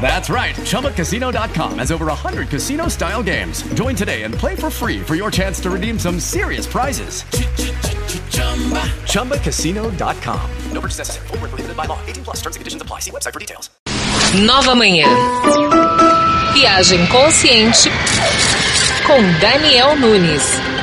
That's right. ChumbaCasino.com has over 100 casino style games. Join today and play for free for your chance to redeem some serious prizes. ChumbaCasino.com. No purchase necessary. Where prohibited by law. 18 plus terms and conditions apply. See website for details. Nova Manhã. Viagem consciente com Daniel Nunes.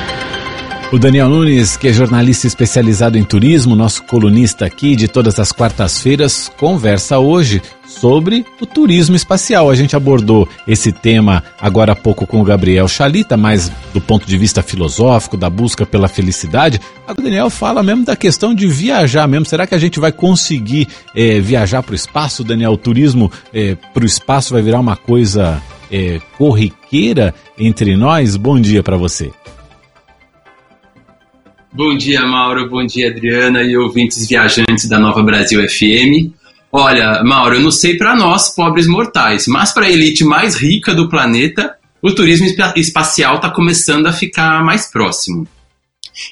O Daniel Nunes, que é jornalista especializado em turismo, nosso colunista aqui de todas as quartas-feiras, conversa hoje sobre o turismo espacial. A gente abordou esse tema agora há pouco com o Gabriel Chalita, mais do ponto de vista filosófico, da busca pela felicidade. Agora o Daniel fala mesmo da questão de viajar mesmo. Será que a gente vai conseguir é, viajar para o espaço, Daniel? O turismo é, para o espaço vai virar uma coisa é, corriqueira entre nós? Bom dia para você. Bom dia, Mauro. Bom dia, Adriana e ouvintes viajantes da Nova Brasil FM. Olha, Mauro, eu não sei para nós, pobres mortais, mas para a elite mais rica do planeta, o turismo espacial está começando a ficar mais próximo.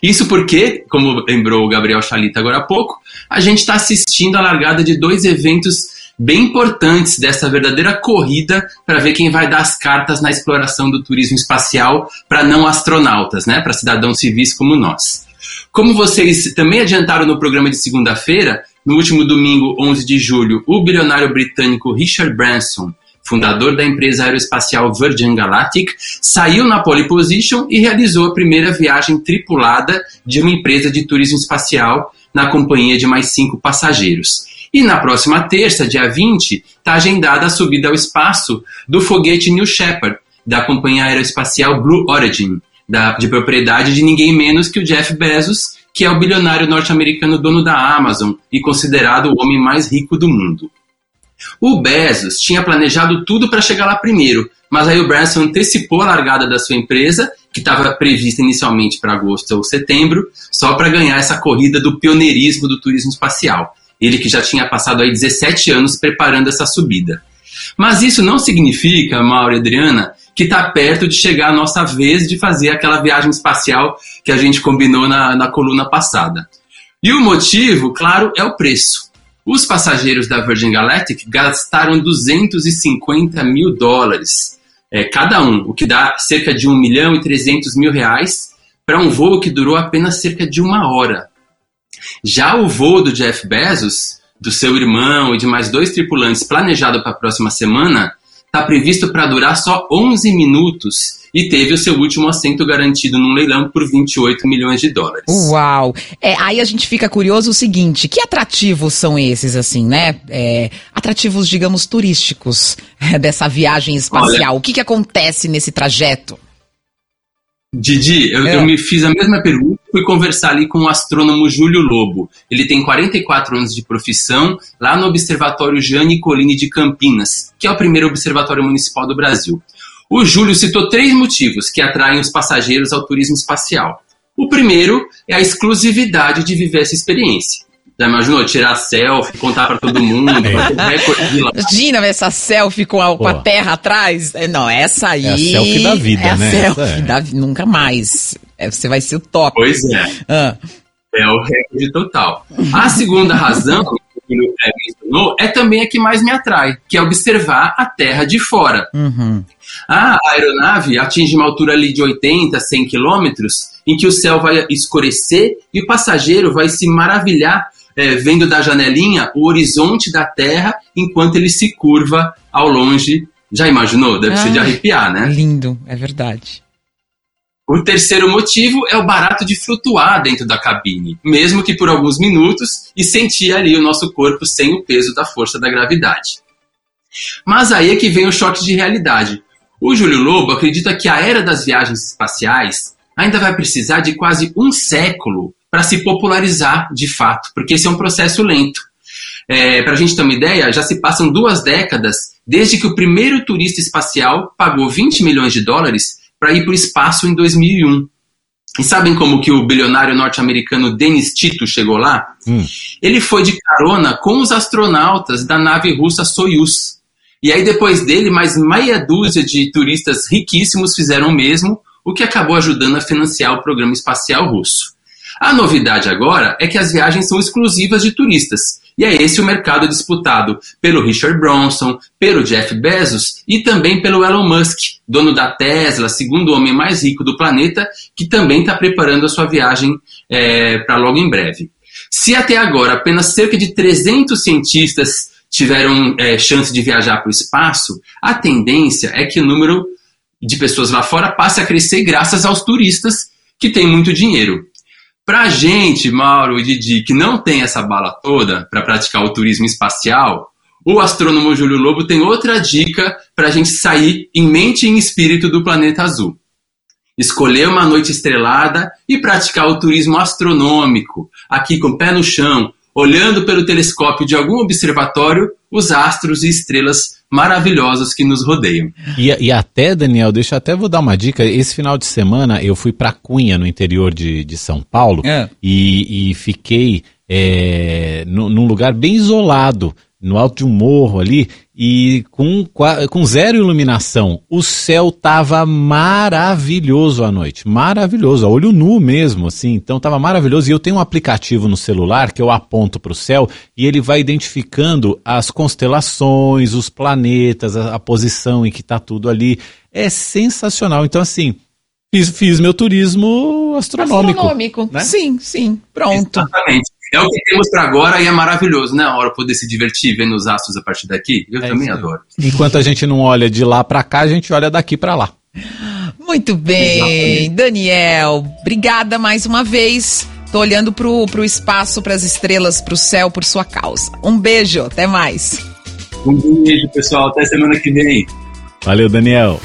Isso porque, como lembrou o Gabriel Chalita agora há pouco, a gente está assistindo a largada de dois eventos bem importantes dessa verdadeira corrida para ver quem vai dar as cartas na exploração do turismo espacial para não astronautas, né, para cidadãos civis como nós. Como vocês também adiantaram no programa de segunda-feira, no último domingo, 11 de julho, o bilionário britânico Richard Branson, fundador da empresa aeroespacial Virgin Galactic, saiu na pole position e realizou a primeira viagem tripulada de uma empresa de turismo espacial na companhia de mais cinco passageiros. E na próxima terça, dia 20, está agendada a subida ao espaço do foguete New Shepard, da companhia aeroespacial Blue Origin, da, de propriedade de ninguém menos que o Jeff Bezos, que é o bilionário norte-americano dono da Amazon e considerado o homem mais rico do mundo. O Bezos tinha planejado tudo para chegar lá primeiro, mas aí o Branson antecipou a largada da sua empresa, que estava prevista inicialmente para agosto ou setembro, só para ganhar essa corrida do pioneirismo do turismo espacial. Ele que já tinha passado aí 17 anos preparando essa subida. Mas isso não significa, Mauro e Adriana, que está perto de chegar a nossa vez de fazer aquela viagem espacial que a gente combinou na, na coluna passada. E o motivo, claro, é o preço. Os passageiros da Virgin Galactic gastaram 250 mil dólares é, cada um, o que dá cerca de 1 milhão e 300 mil reais para um voo que durou apenas cerca de uma hora. Já o voo do Jeff Bezos, do seu irmão e de mais dois tripulantes planejado para a próxima semana, está previsto para durar só 11 minutos e teve o seu último assento garantido num leilão por 28 milhões de dólares. Uau! É, aí a gente fica curioso o seguinte: que atrativos são esses, assim, né? É, atrativos, digamos, turísticos dessa viagem espacial. Olha, o que, que acontece nesse trajeto? Didi, eu, é. eu, me fiz a mesma pergunta fui conversar ali com o astrônomo Júlio Lobo. Ele tem 44 anos de profissão lá no Observatório Jane Colini de Campinas, que é o primeiro observatório municipal do Brasil. O Júlio citou três motivos que atraem os passageiros ao turismo espacial. O primeiro é a exclusividade de viver essa experiência. Já imaginou tirar selfie, contar para todo mundo, é. Imagina essa selfie com a, com a, terra atrás. É, não, essa aí. É a selfie da vida, é a né? Selfie é. da, nunca mais. É, você vai ser o top. Pois é. Ah. É o recorde total. A segunda razão que o mencionou é também a que mais me atrai, que é observar a Terra de fora. Uhum. A aeronave atinge uma altura ali de 80, 100 quilômetros, em que o céu vai escurecer e o passageiro vai se maravilhar é, vendo da janelinha o horizonte da Terra enquanto ele se curva ao longe. Já imaginou? Deve ser de arrepiar, né? Lindo, é verdade. O terceiro motivo é o barato de flutuar dentro da cabine, mesmo que por alguns minutos, e sentir ali o nosso corpo sem o peso da força da gravidade. Mas aí é que vem o choque de realidade. O Júlio Lobo acredita que a era das viagens espaciais ainda vai precisar de quase um século para se popularizar de fato, porque esse é um processo lento. É, para a gente ter uma ideia, já se passam duas décadas desde que o primeiro turista espacial pagou 20 milhões de dólares para ir para o espaço em 2001. E sabem como que o bilionário norte-americano Dennis Tito chegou lá? Hum. Ele foi de carona com os astronautas da nave russa Soyuz. E aí depois dele, mais meia dúzia de turistas riquíssimos fizeram o mesmo, o que acabou ajudando a financiar o programa espacial russo. A novidade agora é que as viagens são exclusivas de turistas. E é esse o mercado disputado pelo Richard Bronson, pelo Jeff Bezos e também pelo Elon Musk, dono da Tesla, segundo homem mais rico do planeta, que também está preparando a sua viagem é, para logo em breve. Se até agora apenas cerca de 300 cientistas tiveram é, chance de viajar para o espaço, a tendência é que o número de pessoas lá fora passe a crescer graças aos turistas que têm muito dinheiro. Pra gente, Mauro e Didi, que não tem essa bala toda para praticar o turismo espacial, o astrônomo Júlio Lobo tem outra dica para a gente sair em mente e em espírito do planeta azul. Escolher uma noite estrelada e praticar o turismo astronômico, aqui com o pé no chão, olhando pelo telescópio de algum observatório os astros e estrelas maravilhosos que nos rodeiam. E, e, até, Daniel, deixa eu até vou dar uma dica. Esse final de semana eu fui para Cunha, no interior de, de São Paulo, É. e, e fiquei é, nu- num lugar bem isolado, no alto de um morro ali, e com, com zero iluminação. O céu tava maravilhoso à noite, maravilhoso, a olho nu mesmo, assim. Então tava maravilhoso. E eu tenho um aplicativo no celular que eu aponto para o céu e ele vai identificando as constelações, os planetas, a, a posição em que tá tudo ali. É sensacional. Então assim, fiz, fiz meu turismo astronômico. Astronômico. né? Sim, sim. Pronto. Exatamente. É o que temos para agora e é maravilhoso, né? A hora poder se divertir vendo os astros a partir daqui. Eu É também adoro. Enquanto a gente não olha de lá para cá, a gente olha daqui para lá. Muito bem, Exatamente. Daniel. Obrigada mais uma vez. Tô olhando pro, pro espaço, pras estrelas, pro céu, por sua causa. Um beijo, até mais. Um beijo, pessoal. Até semana que vem. Valeu, Daniel.